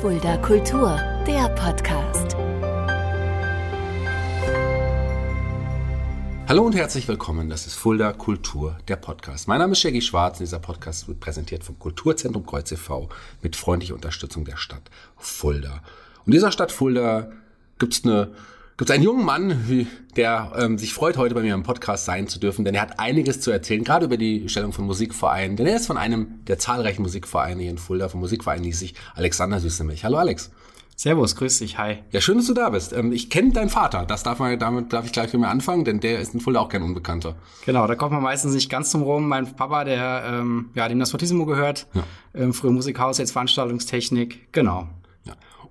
Fulda Kultur, der Podcast. Hallo und herzlich willkommen. Das ist Fulda Kultur, der Podcast. Mein Name ist Shaggy Schwarz und dieser Podcast wird präsentiert vom Kulturzentrum Kreuz e.V. mit freundlicher Unterstützung der Stadt Fulda. Und dieser Stadt Fulda gibt's eine gibt es einen jungen Mann, der ähm, sich freut, heute bei mir im Podcast sein zu dürfen, denn er hat einiges zu erzählen, gerade über die Stellung von Musikvereinen. Denn er ist von einem der zahlreichen Musikvereine hier in Fulda, vom Musikverein sich Alexander Süßemilch. Hallo Alex. Servus, grüß dich, hi. Ja, schön, dass du da bist. Ähm, ich kenne deinen Vater, das darf man, damit darf ich gleich mit mir anfangen, denn der ist in Fulda auch kein Unbekannter. Genau, da kommt man meistens nicht ganz zum Rum. Mein Papa, der, ähm, ja, dem das Fortissimo gehört, ja. ähm, früher Musikhaus, jetzt Veranstaltungstechnik, genau.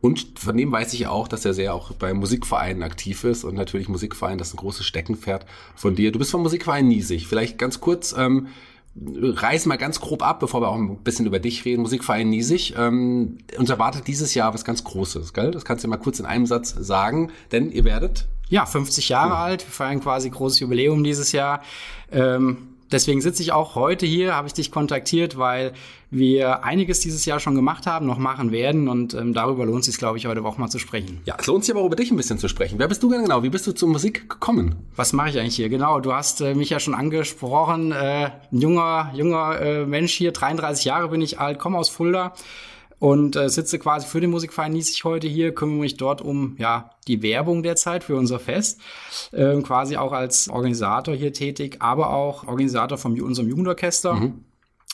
Und von dem weiß ich auch, dass er sehr auch bei Musikvereinen aktiv ist und natürlich Musikverein, das ist ein großes Steckenpferd von dir. Du bist vom Musikverein Niesig. Vielleicht ganz kurz, ähm, reiß mal ganz grob ab, bevor wir auch ein bisschen über dich reden. Musikverein Niesig. Ähm, uns erwartet dieses Jahr was ganz Großes, gell? Das kannst du mal kurz in einem Satz sagen, denn ihr werdet ja, 50 Jahre oh. alt. Wir feiern quasi großes Jubiläum dieses Jahr. Ähm, deswegen sitze ich auch heute hier, habe ich dich kontaktiert, weil wir einiges dieses Jahr schon gemacht haben, noch machen werden und ähm, darüber lohnt es sich, glaube ich, heute auch mal zu sprechen. Ja, es lohnt sich aber auch über dich ein bisschen zu sprechen. Wer bist du denn genau? Wie bist du zur Musik gekommen? Was mache ich eigentlich hier? Genau, du hast äh, mich ja schon angesprochen, äh, ein junger, junger äh, Mensch hier, 33 Jahre bin ich alt, komme aus Fulda und äh, sitze quasi für den Musikverein Niesig heute hier, kümmere mich dort um ja die Werbung derzeit für unser Fest, äh, quasi auch als Organisator hier tätig, aber auch Organisator von unserem Jugendorchester. Mhm.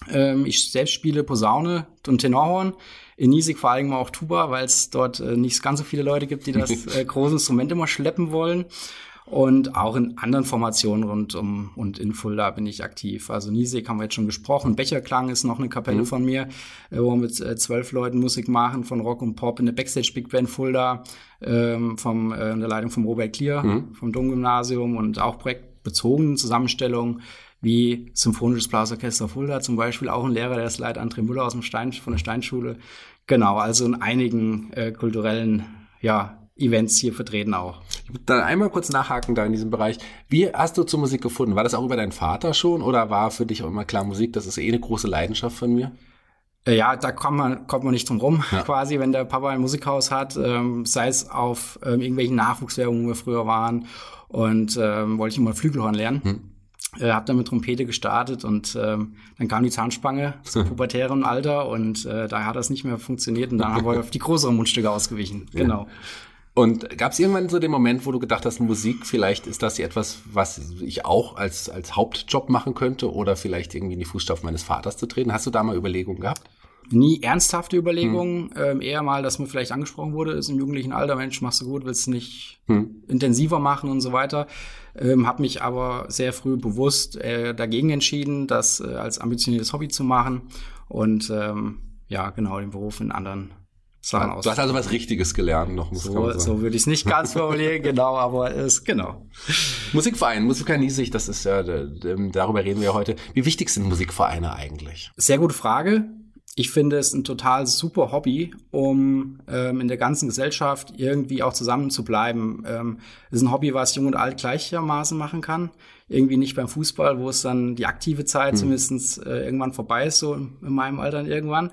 Ähm, ich selbst spiele Posaune und Tenorhorn. In Niesig vor allem auch Tuba, weil es dort äh, nicht ganz so viele Leute gibt, die das äh, große Instrument immer schleppen wollen. Und auch in anderen Formationen rund um und in Fulda bin ich aktiv. Also Niesig haben wir jetzt schon gesprochen. Becherklang ist noch eine Kapelle mhm. von mir, äh, wo wir mit äh, zwölf Leuten Musik machen, von Rock und Pop in der Backstage Big Band Fulda, ähm, vom, äh, in der Leitung vom Robert Klier, mhm. vom Domgymnasium und auch projektbezogenen Zusammenstellungen wie Symphonisches Blasorchester Fulda zum Beispiel, auch ein Lehrer, der ist leider André Müller aus dem Stein, von der Steinschule. Genau, also in einigen äh, kulturellen ja, Events hier vertreten auch. Ich würde da einmal kurz nachhaken da in diesem Bereich. Wie hast du zur Musik gefunden? War das auch über deinen Vater schon oder war für dich auch immer klar Musik, das ist eh eine große Leidenschaft von mir? Äh, ja, da kommt man, kommt man nicht drum rum, ja. quasi, wenn der Papa ein Musikhaus hat, ähm, sei es auf ähm, irgendwelchen Nachwuchswerbungen, wo wir früher waren und ähm, wollte ich immer Flügelhorn lernen. Hm äh, habe dann mit Trompete gestartet und ähm, dann kam die Zahnspange zum pubertären Alter und äh, da hat das nicht mehr funktioniert und dann haben wir auf die größeren Mundstücke ausgewichen. Ja. Und gab es irgendwann so den Moment, wo du gedacht hast, Musik, vielleicht ist das etwas, was ich auch als, als Hauptjob machen könnte oder vielleicht irgendwie in die Fußstapfen meines Vaters zu treten? Hast du da mal Überlegungen gehabt? Nie ernsthafte Überlegungen, hm. ähm, eher mal, dass mir vielleicht angesprochen wurde, ist im jugendlichen Alter, Mensch, machst du gut, willst du nicht hm. intensiver machen und so weiter. Ähm, habe mich aber sehr früh bewusst äh, dagegen entschieden, das äh, als ambitioniertes Hobby zu machen und ähm, ja, genau, den Beruf in anderen Sachen aus. Du hast also was Richtiges gelernt noch, muss so, so würde ich es nicht ganz formulieren, genau, aber es genau. Musikverein, Musiker Niesig, das ist ja, darüber reden wir ja heute. Wie wichtig sind Musikvereine eigentlich? Sehr gute Frage ich finde es ein total super Hobby, um ähm, in der ganzen Gesellschaft irgendwie auch zusammen zu bleiben. Ähm, ist ein Hobby, was jung und alt gleichermaßen machen kann. Irgendwie nicht beim Fußball, wo es dann die aktive Zeit hm. zumindest äh, irgendwann vorbei ist, so in, in meinem Alter irgendwann.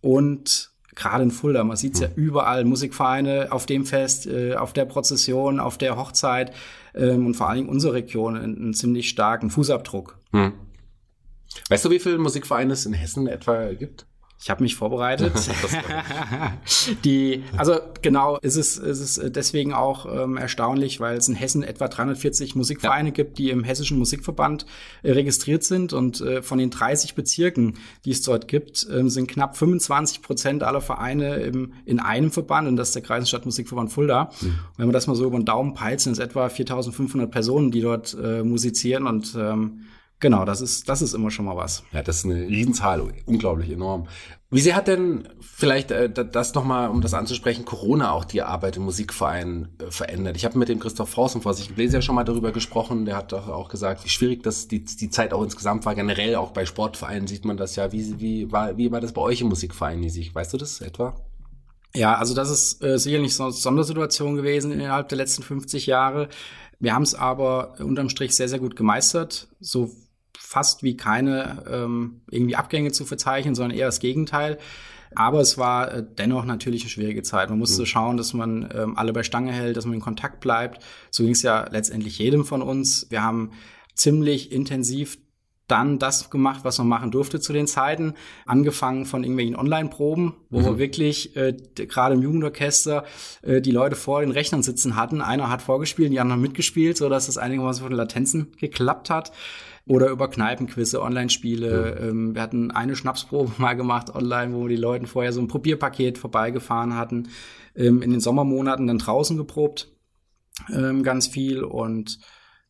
Und gerade in Fulda, man sieht es ja überall, Musikvereine auf dem Fest, äh, auf der Prozession, auf der Hochzeit ähm, und vor allen Dingen unsere Region einen, einen ziemlich starken Fußabdruck. Hm. Weißt du, wie viele Musikvereine es in Hessen etwa gibt? Ich habe mich vorbereitet. die, also genau, ist es, ist es deswegen auch ähm, erstaunlich, weil es in Hessen etwa 340 Musikvereine ja. gibt, die im Hessischen Musikverband äh, registriert sind. Und äh, von den 30 Bezirken, die es dort gibt, äh, sind knapp 25 Prozent aller Vereine im, in einem Verband, und das ist der Kreisenstadt Musikverband Fulda. Mhm. Und wenn man das mal so über den Daumen peilt, sind es etwa 4.500 Personen, die dort äh, musizieren und ähm, Genau, das ist, das ist immer schon mal was. Ja, das ist eine Riesenzahl, unglaublich enorm. Wie sehr hat denn vielleicht äh, das nochmal, um das anzusprechen, Corona auch die Arbeit im Musikverein äh, verändert? Ich habe mit dem Christoph Frausen vor sich gelesen ja schon mal darüber gesprochen. Der hat doch auch gesagt, wie schwierig das die, die Zeit auch insgesamt war. Generell auch bei Sportvereinen sieht man das ja. Wie, wie, war, wie war das bei euch im Musikverein, Nisig? Weißt du das etwa? Ja, also das ist äh, sicherlich so eine Sondersituation gewesen innerhalb der letzten 50 Jahre. Wir haben es aber unterm Strich sehr, sehr gut gemeistert. So fast wie keine ähm, irgendwie Abgänge zu verzeichnen, sondern eher das Gegenteil. Aber es war äh, dennoch natürlich eine schwierige Zeit. Man musste mhm. schauen, dass man ähm, alle bei Stange hält, dass man in Kontakt bleibt. So ging es ja letztendlich jedem von uns. Wir haben ziemlich intensiv dann das gemacht, was man machen durfte zu den Zeiten, angefangen von irgendwelchen Online-Proben, wo mhm. wir wirklich äh, gerade im Jugendorchester äh, die Leute vor den Rechnern sitzen hatten. Einer hat vorgespielt, die anderen mitgespielt, so dass das einigermaßen von den Latenzen geklappt hat. Oder über Kneipenquizze, Online-Spiele. Ja. Ähm, wir hatten eine Schnapsprobe mal gemacht online, wo die Leuten vorher so ein Probierpaket vorbeigefahren hatten. Ähm, in den Sommermonaten dann draußen geprobt, ähm, ganz viel und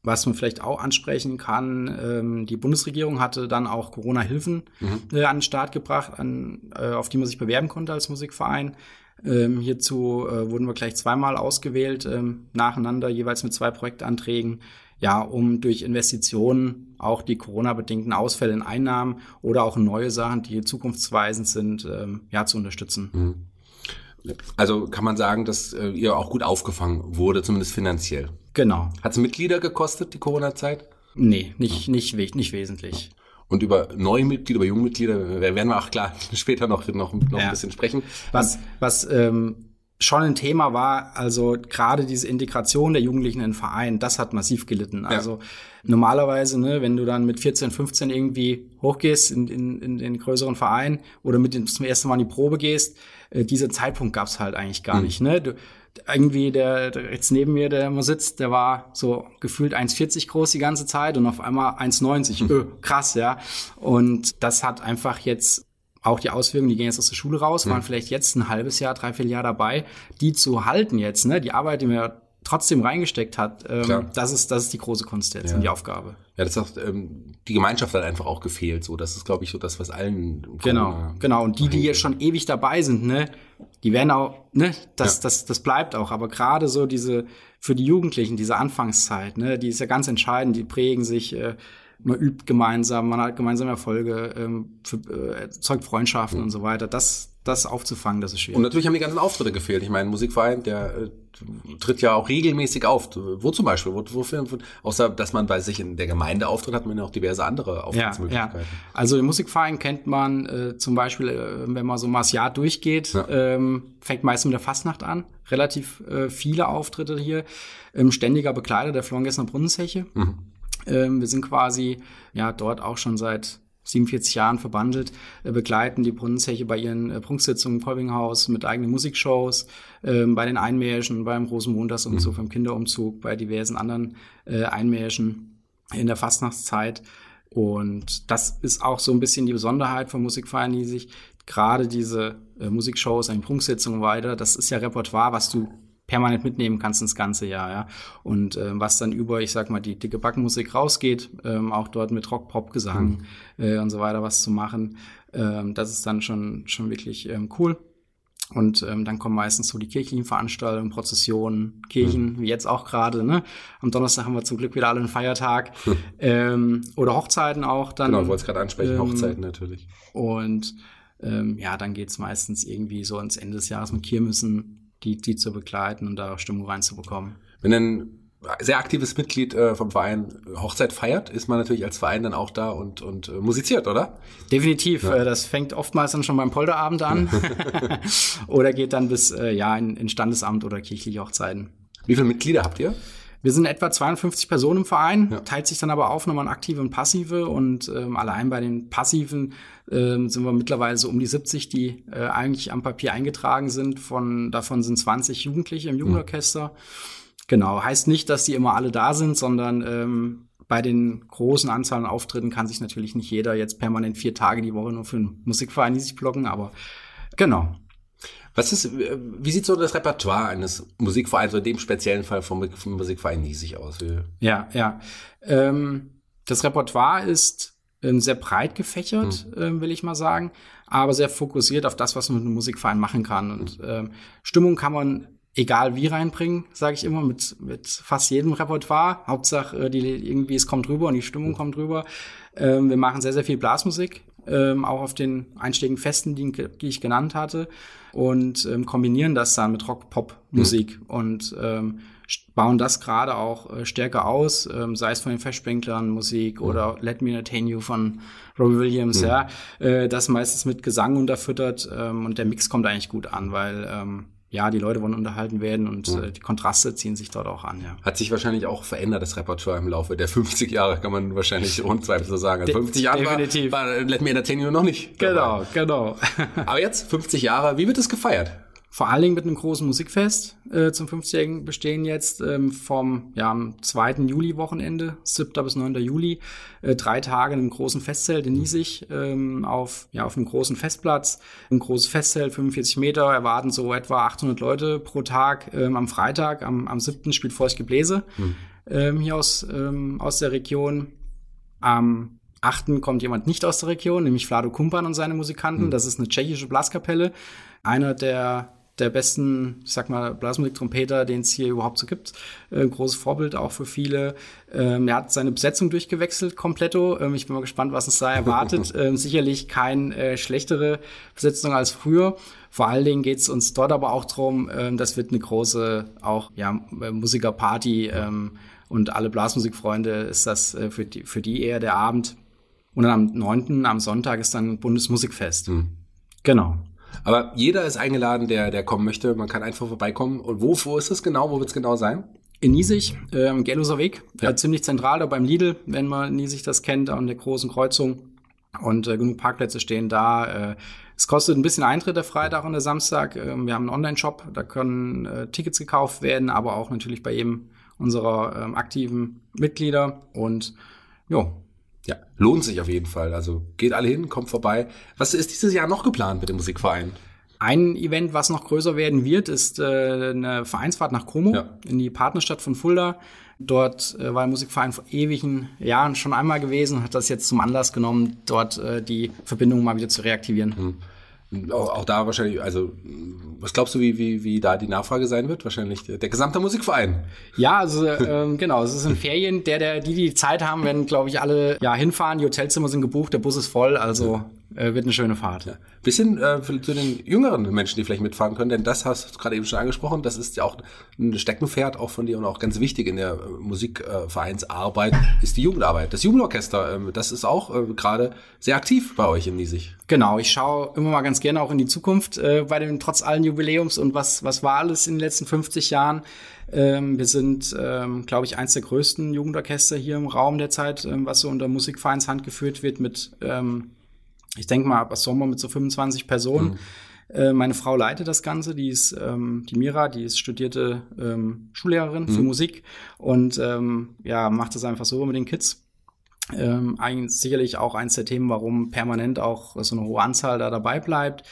was man vielleicht auch ansprechen kann, ähm, die Bundesregierung hatte dann auch Corona-Hilfen mhm. äh, an den Start gebracht, an, äh, auf die man sich bewerben konnte als Musikverein. Ähm, hierzu äh, wurden wir gleich zweimal ausgewählt, ähm, nacheinander, jeweils mit zwei Projektanträgen, ja, um durch Investitionen auch die Corona-bedingten Ausfälle in Einnahmen oder auch neue Sachen, die zukunftsweisend sind, ähm, ja, zu unterstützen. Mhm. Also kann man sagen, dass äh, ihr auch gut aufgefangen wurde, zumindest finanziell. Genau. Hat es Mitglieder gekostet, die Corona-Zeit? Nee, nicht, ja. nicht, nicht wesentlich. Und über neue Mitglieder, über junge Mitglieder werden wir auch klar später noch, noch, noch ja. ein bisschen sprechen. Was, was ähm, schon ein Thema war, also gerade diese Integration der Jugendlichen in den Verein, das hat massiv gelitten. Ja. Also normalerweise, ne, wenn du dann mit 14, 15 irgendwie hochgehst in, in, in den größeren Verein oder mit dem, zum ersten Mal in die Probe gehst, äh, dieser Zeitpunkt gab's halt eigentlich gar mhm. nicht. Ne? Du, irgendwie der, der jetzt neben mir, der immer sitzt, der war so gefühlt 1,40 groß die ganze Zeit und auf einmal 1,90. Mhm. Öh, krass, ja. Und das hat einfach jetzt auch die Auswirkungen, die gehen jetzt aus der Schule raus, waren mhm. vielleicht jetzt ein halbes Jahr, dreiviertel Jahr dabei, die zu halten jetzt, ne? Die Arbeit, die wir trotzdem reingesteckt hat, ähm, das ist das ist die große Kunst jetzt ja. und die Aufgabe. Ja, das auch, ähm, die Gemeinschaft hat einfach auch gefehlt. So, das ist, glaube ich, so das, was allen genau, genau. Und die, die jetzt schon ewig dabei sind, ne, die werden auch, ne, das, ja. das, das bleibt auch. Aber gerade so diese für die Jugendlichen diese Anfangszeit, ne, die ist ja ganz entscheidend. Die prägen sich. Äh, man übt gemeinsam, man hat gemeinsame Erfolge, ähm, für, äh, erzeugt Freundschaften mhm. und so weiter. Das, das aufzufangen, das ist schwierig. Und natürlich haben die ganzen Auftritte gefehlt. Ich meine, Musikverein, der äh, tritt ja auch regelmäßig auf. Wo zum Beispiel? Wo, wofür, außer, dass man bei sich in der Gemeinde auftritt, hat man ja auch diverse andere Auftrittsmöglichkeiten. Ja, ja. Also den Musikverein kennt man äh, zum Beispiel, äh, wenn man so mal das Jahr durchgeht, ja. ähm, fängt meist mit der Fastnacht an. Relativ äh, viele Auftritte hier. Ähm, ständiger Begleiter der Florengessner Brunnenzeche. Mhm. Ähm, wir sind quasi ja dort auch schon seit 47 Jahren verbandelt, äh, begleiten die Brunnenzeche bei ihren äh, Prunksitzungen im Kolbinghaus mit eigenen Musikshows, äh, bei den Einmärschen, beim Rosenmontagsumzug, mhm. beim Kinderumzug, bei diversen anderen äh, Einmärschen in der Fastnachtszeit. Und das ist auch so ein bisschen die Besonderheit von Musikvereinen, die sich gerade diese Musikshows, eine Prunksitzung weiter, das ist ja Repertoire, was du permanent mitnehmen kannst ins ganze Jahr, ja. Und äh, was dann über, ich sag mal, die dicke Backenmusik rausgeht, ähm, auch dort mit Rock, Pop, Gesang mhm. äh, und so weiter was zu machen, ähm, das ist dann schon schon wirklich ähm, cool. Und ähm, dann kommen meistens so die kirchlichen Veranstaltungen, Prozessionen, Kirchen, mhm. wie jetzt auch gerade. Ne? Am Donnerstag haben wir zum Glück wieder alle einen Feiertag. Ähm, oder Hochzeiten auch dann. Genau, ich wollte es gerade ansprechen, ähm, Hochzeiten natürlich. Und ähm, ja, dann geht's meistens irgendwie so ins Ende des Jahres mit Kirmessen, die, die zu begleiten und da Stimmung reinzubekommen. Wenn ein sehr aktives Mitglied äh, vom Verein Hochzeit feiert, ist man natürlich als Verein dann auch da und, und äh, musiziert, oder? Definitiv. Ja. Äh, das fängt oftmals dann schon beim Polterabend an oder geht dann bis äh, ja in, in Standesamt oder kirchliche Hochzeiten. Wie viele Mitglieder habt ihr? Wir sind etwa 52 Personen im Verein, ja. teilt sich dann aber auf nochmal in aktive und passive und ähm, allein bei den passiven ähm, sind wir mittlerweile so um die 70, die äh, eigentlich am Papier eingetragen sind. Von davon sind 20 Jugendliche im Jugendorchester. Mhm. Genau, heißt nicht, dass die immer alle da sind, sondern ähm, bei den großen Anzahlen Auftritten kann sich natürlich nicht jeder jetzt permanent vier Tage die Woche nur für einen Musikverein die sich blocken, aber genau. Was ist, wie sieht so das Repertoire eines Musikvereins, in dem speziellen Fall vom, vom Musikverein Niesig aus? Ja, ja. Ähm, das Repertoire ist ähm, sehr breit gefächert, mhm. ähm, will ich mal sagen, aber sehr fokussiert auf das, was man mit einem Musikverein machen kann. Und ähm, Stimmung kann man egal wie reinbringen, sage ich immer, mit, mit fast jedem Repertoire. Hauptsache, äh, die, irgendwie es kommt rüber und die Stimmung kommt rüber. Ähm, wir machen sehr, sehr viel Blasmusik ähm, auch auf den einschlägigen Festen, die, die ich genannt hatte, und ähm, kombinieren das dann mit Rock-Pop-Musik mhm. und ähm, bauen das gerade auch äh, stärker aus, ähm, sei es von den Festsprenklern Musik mhm. oder Let Me Entertain You von Robbie Williams, mhm. ja, äh, das meistens mit Gesang unterfüttert ähm, und der Mix kommt eigentlich gut an, weil ähm, ja, die Leute wollen unterhalten werden und mhm. äh, die Kontraste ziehen sich dort auch an, ja. Hat sich wahrscheinlich auch verändert, das Repertoire im Laufe der 50 Jahre, kann man wahrscheinlich rund zwei so sagen. Also 50 Jahre Definitiv. war, war Let Me Entertain You noch nicht. Genau, dabei. genau. Aber jetzt, 50 Jahre, wie wird es gefeiert? Vor allen Dingen mit einem großen Musikfest äh, zum 50-jährigen Bestehen jetzt ähm, vom ja, am 2. Juli-Wochenende, 7. bis 9. Juli, äh, drei Tage in einem großen Festzelt in Niesig ähm, auf, ja, auf einem großen Festplatz. Ein großes Festzelt, 45 Meter, erwarten so etwa 800 Leute pro Tag. Ähm, am Freitag, am, am 7. spielt Feucht Gebläse hm. ähm, hier aus, ähm, aus der Region. Am 8. kommt jemand nicht aus der Region, nämlich Vlado Kumpan und seine Musikanten. Hm. Das ist eine tschechische Blaskapelle. Einer der der besten, ich sag mal, Blasmusik-Trompeter, den es hier überhaupt so gibt. Äh, großes Vorbild auch für viele. Ähm, er hat seine Besetzung durchgewechselt, kompletto. Ähm, ich bin mal gespannt, was uns da erwartet. ähm, sicherlich keine äh, schlechtere Besetzung als früher. Vor allen Dingen geht es uns dort aber auch drum, ähm, das wird eine große auch ja, Musikerparty ähm, und alle Blasmusikfreunde ist das äh, für, die, für die eher der Abend. Und dann am 9., am Sonntag ist dann Bundesmusikfest. Mhm. Genau. Aber jeder ist eingeladen, der, der kommen möchte. Man kann einfach vorbeikommen. Und wo, wo ist es genau? Wo wird es genau sein? In Niesig, äh, am Gerloser Weg, ja. äh, ziemlich zentral da beim Lidl, wenn man Niesig das kennt, an der großen Kreuzung. Und äh, genug Parkplätze stehen da. Äh, es kostet ein bisschen Eintritt der Freitag und der Samstag. Äh, wir haben einen Online-Shop, da können äh, Tickets gekauft werden, aber auch natürlich bei jedem unserer äh, aktiven Mitglieder. Und ja, ja, lohnt sich auf jeden Fall. Also geht alle hin, kommt vorbei. Was ist dieses Jahr noch geplant mit dem Musikverein? Ein Event, was noch größer werden wird, ist äh, eine Vereinsfahrt nach Como ja. in die Partnerstadt von Fulda. Dort äh, war der Musikverein vor ewigen Jahren schon einmal gewesen, hat das jetzt zum Anlass genommen, dort äh, die Verbindung mal wieder zu reaktivieren. Mhm. Auch, auch, da wahrscheinlich, also was glaubst du, wie, wie, wie da die Nachfrage sein wird? Wahrscheinlich der, der gesamte Musikverein. Ja, also ähm, genau, es ist in Ferien. Der, der, die, die Zeit haben, werden, glaube ich, alle ja hinfahren. Die Hotelzimmer sind gebucht, der Bus ist voll, also äh, wird eine schöne Fahrt. Ja. Bisschen äh, zu den jüngeren Menschen, die vielleicht mitfahren können, denn das hast du gerade eben schon angesprochen. Das ist ja auch ein Steckenpferd auch von dir und auch ganz wichtig in der äh, Musikvereinsarbeit ist die Jugendarbeit. Das Jugendorchester, äh, das ist auch äh, gerade sehr aktiv bei euch in Niesig. Genau, ich schaue immer mal ganz gerne auch in die Zukunft äh, bei dem trotz allen Jubiläums und was was war alles in den letzten 50 Jahren. Ähm, wir sind, ähm, glaube ich, eins der größten Jugendorchester hier im Raum derzeit, ähm, was so unter Musikvereinshand geführt wird mit ähm, ich denke mal, was Sommer mit so 25 Personen. Mhm. Äh, meine Frau leitet das Ganze, die ist ähm, die Mira, die ist studierte ähm, Schullehrerin mhm. für Musik und ähm, ja, macht das einfach so mit den Kids. Ähm, eigentlich sicherlich auch eins der Themen, warum permanent auch so eine hohe Anzahl da dabei bleibt.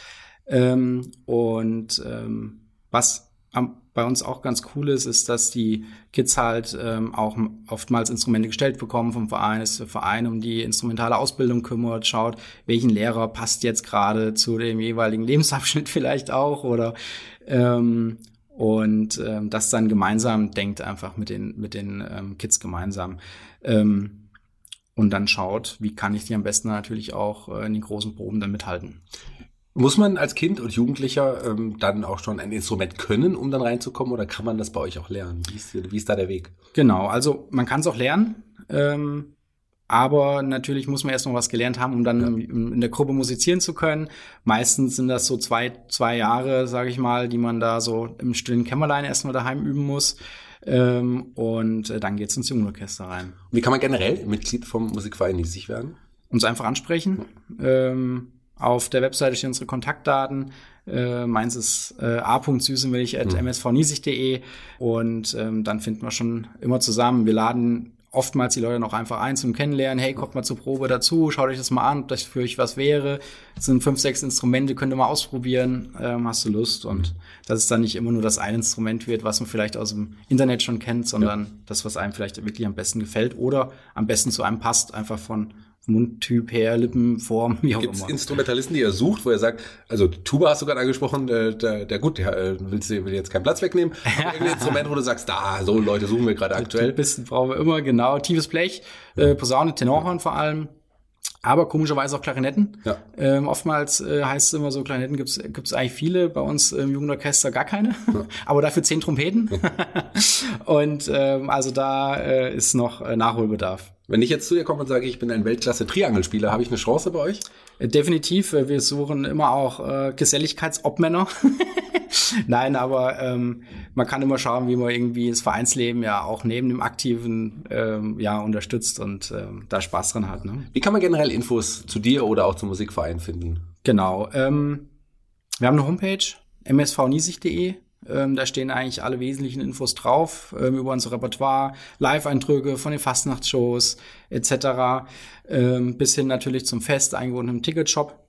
Ähm, und ähm, was am bei uns auch ganz cool ist, ist, dass die Kids halt ähm, auch oftmals Instrumente gestellt bekommen vom Verein, ist der Verein um die instrumentale Ausbildung kümmert, schaut, welchen Lehrer passt jetzt gerade zu dem jeweiligen Lebensabschnitt vielleicht auch oder ähm, und ähm, das dann gemeinsam denkt einfach mit den mit den ähm, Kids gemeinsam ähm, und dann schaut, wie kann ich die am besten natürlich auch äh, in den großen Proben dann mithalten. Muss man als Kind und Jugendlicher ähm, dann auch schon ein Instrument können, um dann reinzukommen, oder kann man das bei euch auch lernen? Wie ist, wie ist da der Weg? Genau, also man kann es auch lernen, ähm, aber natürlich muss man erst noch was gelernt haben, um dann ja. in, in, der Gruppe musizieren zu können. Meistens sind das so zwei, zwei Jahre, sage ich mal, die man da so im stillen Kämmerlein erstmal daheim üben muss. Ähm, und äh, dann geht's ins Jugendorchester rein. Wie kann man generell Mitglied vom Musikverein sich werden? Uns einfach ansprechen. Ähm, auf der Webseite stehen unsere Kontaktdaten. Äh, meins ist äh, a.süßenmilch.msvniesig.de und ähm, dann finden wir schon immer zusammen. Wir laden oftmals die Leute noch einfach ein zum Kennenlernen. Hey, kommt mal zur Probe dazu, schaut euch das mal an, ob das für euch was wäre. Das sind fünf, sechs Instrumente, könnt ihr mal ausprobieren. Ähm, hast du Lust? Und dass es dann nicht immer nur das eine Instrument wird, was man vielleicht aus dem Internet schon kennt, sondern ja. das, was einem vielleicht wirklich am besten gefällt oder am besten zu einem passt, einfach von Mundtyp her, Lippenform, wie auch Gibt's immer. Instrumentalisten, die er sucht, wo er sagt, also Tuba hast du gerade angesprochen, der, der, der gut, der äh, will, will jetzt keinen Platz wegnehmen, aber irgendein Instrument, wo du sagst, da, so Leute suchen wir gerade aktuell. Bisschen brauchen wir immer, genau. Tiefes Blech, äh, Posaune, Tenorhorn vor allem. aber komischerweise auch Klarinetten. Ja. Ähm, oftmals äh, heißt es immer so, Klarinetten gibt's gibt's eigentlich viele, bei uns im Jugendorchester gar keine, aber dafür zehn Trompeten. und ähm, also da äh, ist noch äh, Nachholbedarf. Wenn ich jetzt zu dir komme und sage, ich bin ein Weltklasse-Triangelspieler, habe ich eine Chance bei euch? Äh, Definitiv, äh, wir suchen immer auch äh, Geselligkeitsobmänner. Nein, aber ähm, man kann immer schauen, wie man irgendwie das Vereinsleben ja auch neben dem Aktiven ähm, ja unterstützt und ähm, da Spaß dran hat. Ne? Wie kann man generell Infos zu dir oder auch zum Musikverein finden? Genau. Ähm, wir haben eine Homepage, msvniesig.de. Ähm, da stehen eigentlich alle wesentlichen Infos drauf ähm, über unser Repertoire, Live-Eindrücke von den Fastnachtsshows etc. Ähm, bis hin natürlich zum fest eingebundenen Ticketshop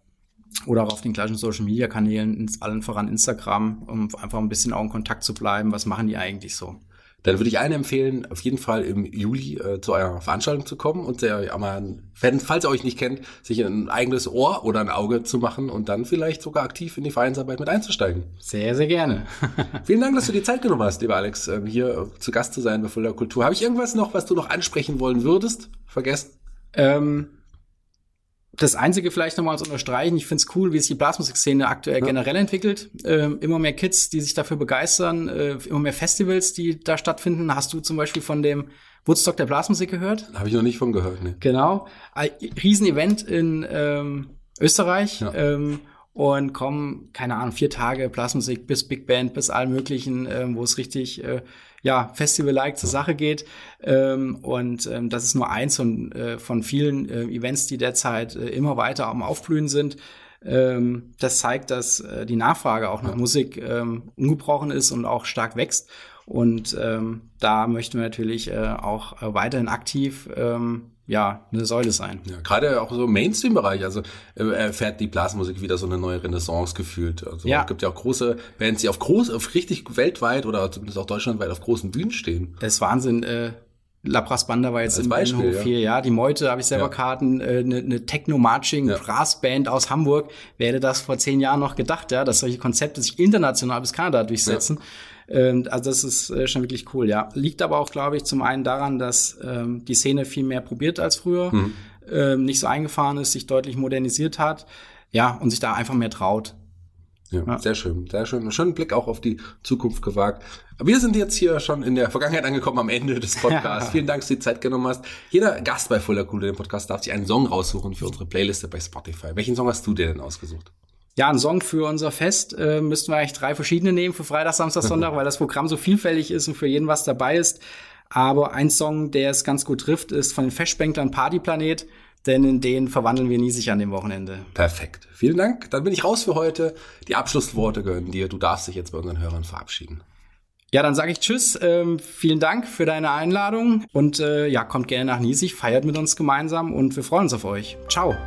oder auch auf den gleichen Social-Media-Kanälen, allen voran Instagram, um einfach ein bisschen auch in Kontakt zu bleiben. Was machen die eigentlich so? Dann würde ich allen empfehlen, auf jeden Fall im Juli äh, zu eurer Veranstaltung zu kommen und äh, ja, mal, wenn, falls ihr euch nicht kennt, sich ein eigenes Ohr oder ein Auge zu machen und dann vielleicht sogar aktiv in die Vereinsarbeit mit einzusteigen. Sehr, sehr gerne. Vielen Dank, dass du dir Zeit genommen hast, lieber Alex, ähm, hier äh, zu Gast zu sein bei Fulda Kultur. Habe ich irgendwas noch, was du noch ansprechen wollen würdest? Vergessen? Ähm, das Einzige vielleicht nochmal zu unterstreichen, ich finde es cool, wie sich die Blasmusikszene aktuell generell entwickelt. Ähm, immer mehr Kids, die sich dafür begeistern, äh, immer mehr Festivals, die da stattfinden. Hast du zum Beispiel von dem Woodstock der Blasmusik gehört? Habe ich noch nicht von gehört. Ne? Genau. Ein Riesenevent in ähm, Österreich. Ja. Ähm, und kommen, keine Ahnung, vier Tage Blasmusik bis Big Band, bis allem möglichen, ähm, wo es richtig, äh, ja, Festival-like zur Sache geht. Ähm, und ähm, das ist nur eins von, äh, von vielen äh, Events, die derzeit äh, immer weiter am Aufblühen sind. Ähm, das zeigt, dass äh, die Nachfrage auch nach Musik ähm, ungebrochen ist und auch stark wächst. Und ähm, da möchten wir natürlich äh, auch äh, weiterhin aktiv ähm, ja eine Säule sein. Ja, gerade auch so im Mainstream-Bereich, also äh, erfährt die Blasmusik wieder so eine neue Renaissance gefühlt. Also Ja. es gibt ja auch große Bands, die auf groß, auf richtig weltweit oder zumindest auch deutschlandweit auf großen Bühnen stehen. Das ist Wahnsinn. Äh, La Brass Banda war jetzt Als im Beispiel, Innenhof ja. hier, ja. Die Meute habe ich selber Ja. Karten, eine äh, ne ne Techno-Marching Ja. Brassband aus Hamburg. Wer hätte das vor zehn Jahren noch gedacht, ja, dass solche Konzepte sich international bis Kanada durchsetzen. Ähm, also das ist äh, schon wirklich cool, ja. Liegt aber auch, glaube ich, zum einen daran, dass ähm, die Szene viel mehr probiert als früher, Mhm. ähm, nicht so eingefahren ist, sich deutlich modernisiert hat, ja, und sich da einfach mehr traut. Ja, Ja. sehr schön, sehr schön. Einen schönen Blick auch auf die Zukunft gewagt. Wir sind jetzt hier schon in der Vergangenheit angekommen, am Ende des Podcasts. Ja. Vielen Dank, dass du die Zeit genommen hast. Jeder Gast bei Fuller Cool, dem Podcast, darf sich einen Song raussuchen für unsere Playliste bei Spotify. Welchen Song hast du dir denn ausgesucht? Ja, ein Song für unser Fest äh, müssten wir eigentlich drei verschiedene nehmen für Freitag, Samstag, Sonntag, weil das Programm so vielfältig ist und für jeden was dabei ist. Aber ein Song, der es ganz gut trifft, ist von den Festspänklern Partyplanet, denn in den verwandeln wir nie sich an dem Wochenende. Perfekt. Vielen Dank. Dann bin ich raus für heute. Die Abschlussworte gehören dir. Du darfst dich jetzt bei unseren Hörern verabschieden. Ja, dann sage ich Tschüss, ähm, vielen Dank für deine Einladung und äh, ja, kommt gerne nach Niesig, feiert mit uns gemeinsam und wir freuen uns auf euch. Ciao.